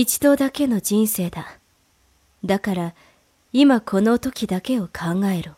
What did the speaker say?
一度だけの人生だ。だから、今この時だけを考えろ。